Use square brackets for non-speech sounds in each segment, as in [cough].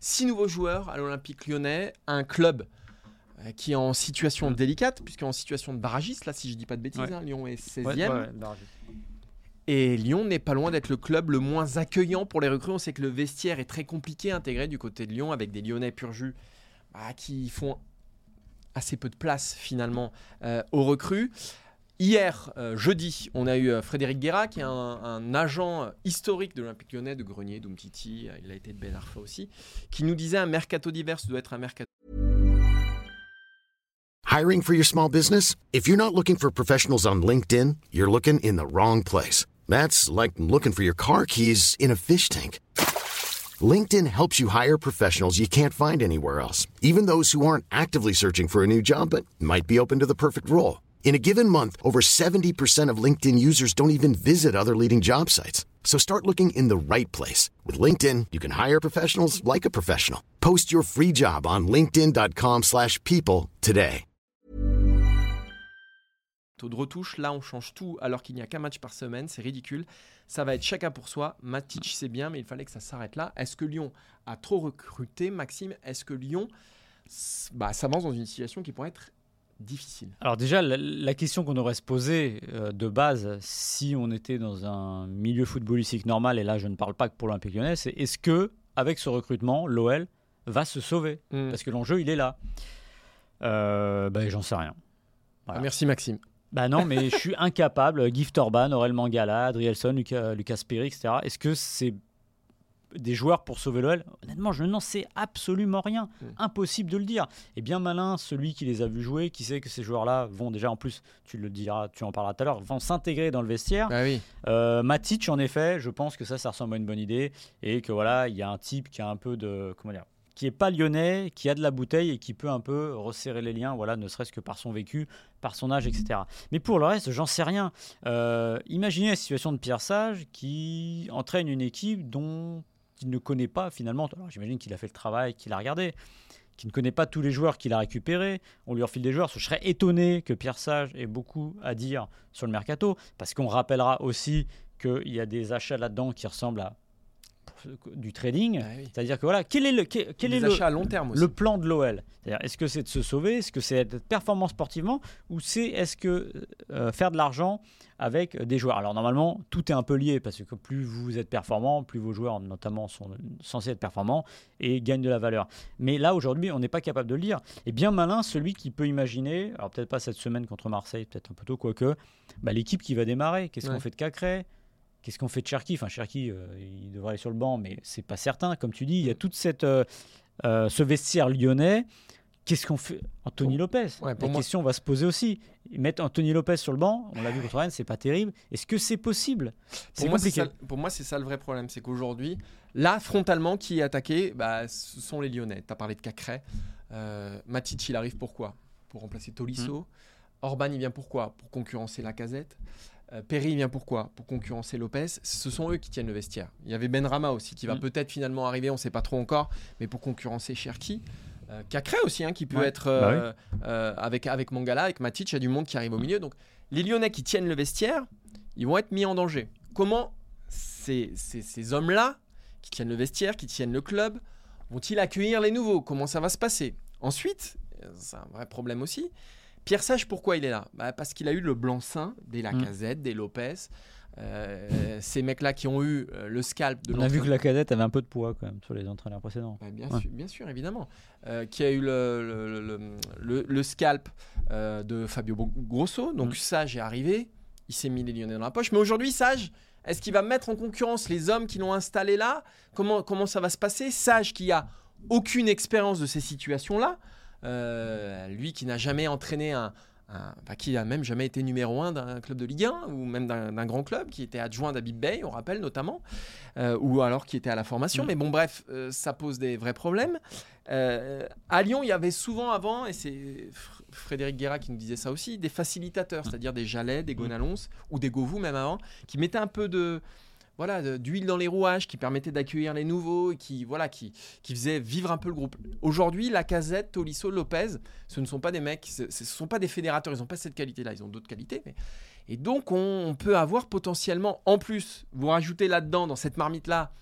six nouveaux joueurs à l'Olympique lyonnais, un club euh, qui est en situation délicate, puisqu'en en situation de barragiste, là, si je dis pas de bêtises, Ouais. hein, Lyon est 16e. Ouais, ouais, ouais, barrage. Et Lyon n'est pas loin d'être le club le moins accueillant pour les recrues. On sait que le vestiaire est très compliqué à intégrer du côté de Lyon, avec des Lyonnais pur jus bah, qui font assez peu de place finalement euh, aux recrues. Hier, euh, jeudi, on a eu euh, Frédéric Guerra, qui est un, agent euh, historique de l'Olympique lyonnais, de Grenier, d'Umtiti, euh, il a été de Ben Arfa aussi, qui nous disait un mercato divers doit être un mercato Hiring for your small business? If you're not looking for professionals on LinkedIn, you're looking in the wrong place. That's like looking for your car keys in a fish tank. LinkedIn helps you hire professionals you can't find anywhere else, even those who aren't actively searching for a new job but might be open to the perfect role. In a given month, over 70% of LinkedIn users don't even visit other leading job sites. So start looking in the right place. With LinkedIn, you can hire professionals like a professional. Post your free job on linkedin.com/people slash people today. de retouche. Là, on change tout alors qu'il n'y a qu'un match par semaine. C'est ridicule. Ça va être chacun pour soi. Matic, c'est bien, mais il fallait que ça s'arrête là. Est-ce que Lyon a trop recruté, Maxime? Est-ce que Lyon bah, s'avance dans une situation qui pourrait être difficile Alors déjà, la, la question qu'on aurait se poser euh, de base, si on était dans un milieu footballistique normal, et là je ne parle pas que pour l'Olympique lyonnais, c'est est-ce que avec ce recrutement, l'OL va se sauver? Mm. Parce que l'enjeu, il est là. Euh, ben, j'en sais rien. Voilà. Ah, Merci, Maxime. Bah non, mais je suis [laughs] incapable. Gift Orban, Aurel Mangala, Adrielson, Lucas, Lucas Perry, etc. Est-ce que c'est des joueurs pour sauver l'OL Honnêtement, je n'en sais absolument rien. Mm. Impossible de le dire. Et bien malin, celui qui les a vus jouer, qui sait que ces joueurs-là vont déjà, en plus, tu le diras, tu en parleras tout à l'heure, vont s'intégrer dans le vestiaire. Ah oui. Euh, Matic, en effet, je pense que ça, ça ressemble à une bonne idée. Et que voilà, il y a un type qui a un peu de. Comment dire qui est pas lyonnais, qui a de la bouteille et qui peut un peu resserrer les liens, voilà, ne serait-ce que par son vécu, par son âge, etc. Mais pour le reste, j'en sais rien. Euh, imaginez la situation de Pierre Sage qui entraîne une équipe dont il ne connaît pas finalement. Alors j'imagine qu'il a fait le travail, qu'il a regardé, qui ne connaît pas tous les joueurs qu'il a récupérés. On lui refile des joueurs. Je serais étonné que Pierre Sage ait beaucoup à dire sur le mercato, parce qu'on rappellera aussi qu'il y a des achats là-dedans qui ressemblent à du trading. Ah oui. C'est-à-dire que voilà, quel est le, quel, est le, achats à long terme aussi. le plan de l'OL C'est-à-dire, Est-ce que c'est de se sauver? Est-ce que c'est d'être performant sportivement? Ou c'est est-ce que euh, faire de l'argent avec des joueurs? Alors normalement, tout est un peu lié parce que plus vous êtes performant, plus vos joueurs notamment sont censés être performants et gagnent de la valeur. Mais là aujourd'hui, on n'est pas capable de le lire. Et bien malin, celui qui peut imaginer, alors peut-être pas cette semaine contre Marseille, peut-être un peu tôt, quoique, bah, l'équipe qui va démarrer. Qu'est-ce Ouais. qu'on fait de Cacré? Qu'est-ce qu'on fait de Cherki? Enfin, Cherki, euh, il devrait aller sur le banc, mais c'est pas certain. Comme tu dis, il y a toute cette euh, euh, ce vestiaire lyonnais. Qu'est-ce qu'on fait? Anthony Lopez. Ouais, La moi- question va se poser aussi. Mettre Anthony Lopez sur le banc, on l'a vu contre Rennes, c'est pas terrible. Est-ce que c'est possible? C'est Pour moi, c'est compliqué. ça, pour moi, c'est ça le vrai problème. C'est qu'aujourd'hui, là, frontalement, qui est attaqué bah, Ce sont les Lyonnais. Tu as parlé de Cacré. Matic, il arrive pourquoi? Pour remplacer Tolisso. Orban, il vient pourquoi? Pour concurrencer la casette. Perry, il vient pourquoi? Pour concurrencer Lopez. Ce sont eux qui tiennent le vestiaire. Il y avait Ben Rama aussi, qui va Mm. peut-être finalement arriver, on ne sait pas trop encore, mais pour concurrencer Cherki. Euh, Cacré aussi, hein, qui peut Ouais. être Bah euh, euh, avec, avec Mangala, avec Matic, il y a du monde qui arrive au milieu. Donc les Lyonnais qui tiennent le vestiaire, ils vont être mis en danger. Comment ces, ces- ces hommes-là, qui tiennent le vestiaire, qui tiennent le club, vont-ils accueillir les nouveaux? Comment ça va se passer? Ensuite, euh, c'est un vrai problème aussi. Pierre Sage, pourquoi il est là Bah, Parce qu'il a eu le blanc-seing des Lacazette, des Lopez, euh, ces mecs-là qui ont eu euh, le scalp de On a vu que la cadette avait un peu de poids quand même sur les entraîneurs précédents. Ouais, bien, Ouais. sûr, bien sûr, évidemment. Euh, qui a eu le, le, le- scalp de Fabio Grosso. Donc Mm. Sage est arrivé, il s'est mis les Lyonnais dans la poche. Mais aujourd'hui, Sage, est-ce qu'il va mettre en concurrence les hommes qui l'ont installé là? Comment, comment ça va se passer? Sage qui a aucune expérience de ces situations-là, euh, lui qui n'a jamais entraîné un... qui a même jamais été numéro un d'un club de Ligue 1 ou même d'un grand club, qui était adjoint d'Abib Bey, on rappelle notamment, euh, ou alors qui était à la formation. Mm. Mais bon, bref, euh, ça pose des vrais problèmes. À Lyon, il y avait souvent avant, et c'est Fr- Frédéric Guerra qui nous disait ça aussi, des facilitateurs, c'est-à-dire des Jalais, des Gonalons ou des Govou même avant, qui mettaient un peu de voilà d'huile dans les rouages, qui permettaient d'accueillir les nouveaux, et qui voilà qui qui faisaient vivre un peu le groupe. Aujourd'hui, Lacazette, Tolisso, Lopez, ce ne sont pas des mecs, ce ne sont pas des fédérateurs, ils n'ont pas cette qualité-là, ils ont d'autres qualités. Et donc, on, peut avoir potentiellement, en plus, vous rajoutez là-dedans, dans cette marmite-là,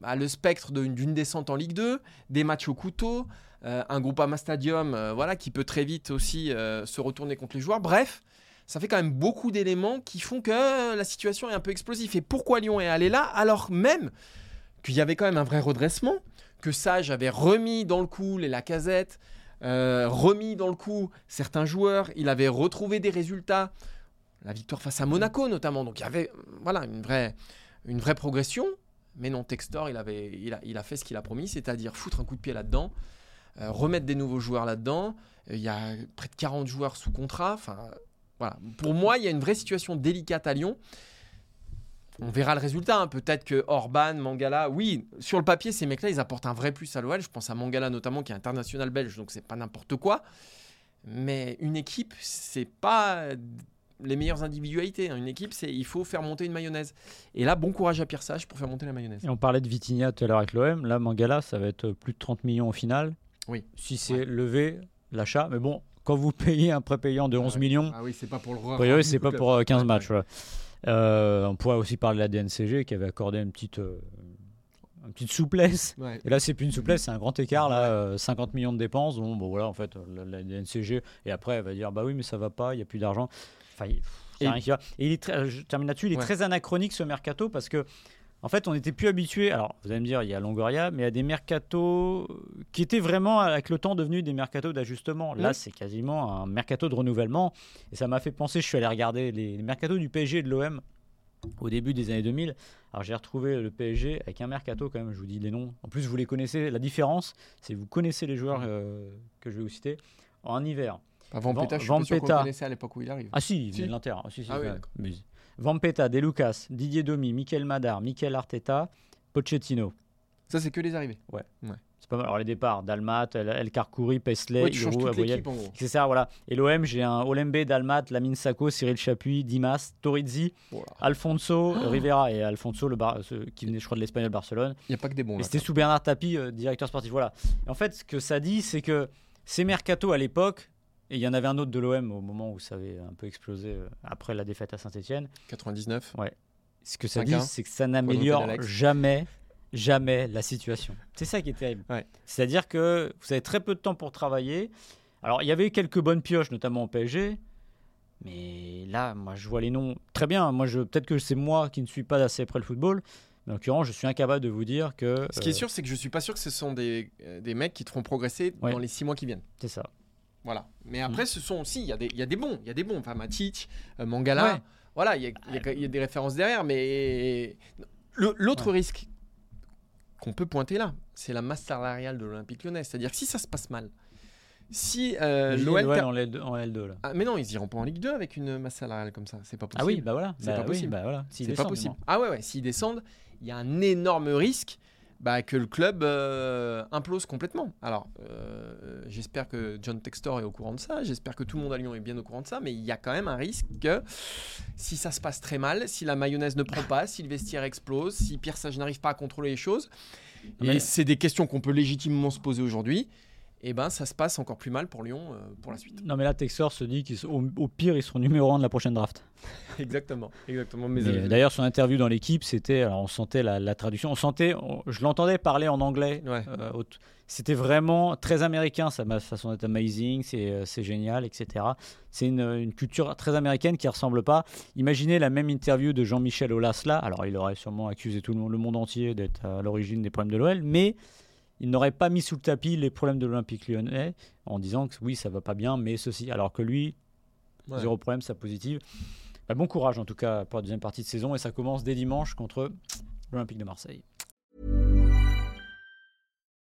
bah, le spectre d'une descente en Ligue 2, des matchs au couteau, euh, un Groupama Stadium euh, voilà, qui peut très vite aussi euh, se retourner contre les joueurs. Bref, ça fait quand même beaucoup d'éléments qui font que la situation est un peu explosive. Et pourquoi Lyon est allé là alors même qu'il y avait quand même un vrai redressement, que Sage avait remis dans le coup les Lacazette, euh, remis dans le coup certains joueurs, il avait retrouvé des résultats, la victoire face à Monaco notamment. Donc il y avait voilà, une, vraie, une vraie progression. Mais non, Textor, il, avait, il a fait ce qu'il a promis, c'est-à-dire foutre un coup de pied là-dedans, euh, remettre des nouveaux joueurs là-dedans. Euh, Il y a près de 40 joueurs sous contrat. Enfin, voilà. Pour moi, il y a une vraie situation délicate à Lyon. On verra le résultat. hein. Peut-être que Orban, Mangala, oui, sur le papier, ces mecs-là, ils apportent un vrai plus à l'OL. Je pense à Mangala notamment, qui est international belge, donc c'est pas n'importe quoi. Mais une équipe, c'est pas les meilleures individualités. hein. Une équipe, c'est il faut faire monter une mayonnaise. Et là, bon courage à Pierre Sage pour faire monter la mayonnaise. Et on parlait de Vitinha tout à l'heure avec l'OM. Là, Mangala, ça va être plus de 30 millions au final. Oui. Si c'est Ouais. levé, l'achat. Mais bon, quand vous payez un prépayant de 11 ouais. millions, Ah oui, c'est pas pour le a priori, [laughs] c'est pas pour euh, 15 matchs. voilà. Euh, on pourrait aussi parler de la DNCG qui avait accordé une petite, euh, une petite souplesse. Ouais. Et là, c'est plus une souplesse, c'est un grand écart. Là, euh, 50 millions de dépenses. Bon, bon, voilà, en fait, la, la DNCG. Et après, elle va dire bah oui, mais ça va pas, il n'y a plus d'argent. Enfin, il n'y a Et- rien qui va. Et il est très- je termine là-dessus, il est Ouais. très anachronique ce mercato parce que. En fait, on n'était plus habitué. Alors, vous allez me dire, il y a Longoria, mais a des mercatos qui étaient vraiment, avec le temps, devenus des mercatos d'ajustement. Là, c'est quasiment un mercato de renouvellement. Et ça m'a fait penser, je suis allé regarder les, les mercatos du PSG et de l'OM au début des années 2000. Alors, j'ai retrouvé le PSG avec un mercato, quand même, je vous dis les noms. En plus, vous les connaissez. La différence, c'est que vous connaissez les joueurs euh, que je vais vous citer en hiver. Pas Vampeta, je suis Van pas sûr Peta. connaissait à l'époque où il arrive. Ah si, il Si. de l'Inter. Ah, si, si, Ah oui. Mais- Vampeta, De Lucas, Didier Domi, Mikel Madar, Mikel Arteta, Pochettino. Ça, c'est que les arrivées. C'est pas mal. Alors les départs, Dalmat, El, El Karkouri, Pesley, Ouais, Hiro, Aboyel. C'est ça, voilà. Et l'OM, j'ai un Olembe, Dalmat, Lamine Sacco, Cyril Chapuis, Dimas, Torizzi, Voilà. Alfonso, Oh. [gasps] Rivera et Alfonso, le Bar- ce- qui venait, je crois, de l'Espagnol Barcelone. Il n'y a pas que des bons Et c'était sous Bernard Tapie, euh, directeur sportif. Voilà. Et en fait, ce que ça dit, c'est que ces mercatos à l'époque, et il y en avait un autre de l'OM au moment où ça avait un peu explosé euh, après la défaite à Saint-Etienne, 99. ce que ça 5-1, dit, c'est que ça n'améliore jamais, jamais la situation. C'est ça qui est terrible. Ouais. C'est-à-dire que vous avez très peu de temps pour travailler. Alors, il y avait quelques bonnes pioches, notamment au PSG. Mais là, moi, je vois les noms très bien. Moi, je peut-être que c'est moi qui ne suis pas assez près le football. Mais en l'occurrence, je suis incapable de vous dire que. Ce qui est euh, sûr, c'est que je suis pas sûr que ce sont des, euh, des mecs qui te feront progresser Ouais. dans les six mois qui viennent. C'est ça. Voilà. Mais après, ce sont aussi, il y, a des- il y a des bons. Il y a des bons. Enfin, Matic, euh, Mangala. Ouais. Voilà, il y, y y a des références derrière. Mais l'autre risque qu'on peut pointer là, c'est la masse salariale de l'Olympique lyonnais. C'est-à-dire que si ça se passe mal, si euh, l'OL. en L2, en L2, là. Ah, mais non, ils iront pas en Ligue 2 avec une masse salariale comme ça. C'est pas possible. Ah oui, bah voilà. C'est Bah pas oui, possible. bah voilà. C'est pas descendent, possible. du Ah ouais, ouais. S'ils descendent, il y a un énorme risque bah, que le club euh, implose complètement. Alors, euh, j'espère que John Textor est au courant de ça. J'espère que tout le monde à Lyon est bien au courant de ça. Mais il y a quand même un risque que si ça se passe très mal, si la mayonnaise ne prend pas, si le vestiaire explose, si Pierre Sage n'arrive pas à contrôler les choses, et c'est des questions qu'on peut légitimement se poser aujourd'hui. Et ben, ça se passe encore plus mal pour Lyon euh, pour la suite. Non, mais là, Texor se dit qu'au au pire, ils seront numéro 1 de la prochaine draft. [laughs] exactement, exactement. Euh, D'ailleurs, son interview dans l'équipe, c'était. Alors, on sentait la, la traduction. On sentait. on- je l'entendais parler en anglais. Ouais. euh, c'était vraiment très américain, sa façon d'être amazing, c'est euh, c'est génial, etc. C'est une, une culture très américaine qui ne ressemble pas. Imaginez la même interview de Jean-Michel Aulas là. Alors, il aurait sûrement accusé tout le monde, le monde entier d'être à l'origine des problèmes de l'OL, mais il n'aurait pas mis sous le tapis les problèmes de l'Olympique lyonnais en disant que oui, ça va pas bien, mais ceci. Alors que lui, ouais. Zéro problème, ça positive. Bah, bon courage en tout cas pour la deuxième partie de saison et ça commence dès dimanche contre l'Olympique de Marseille.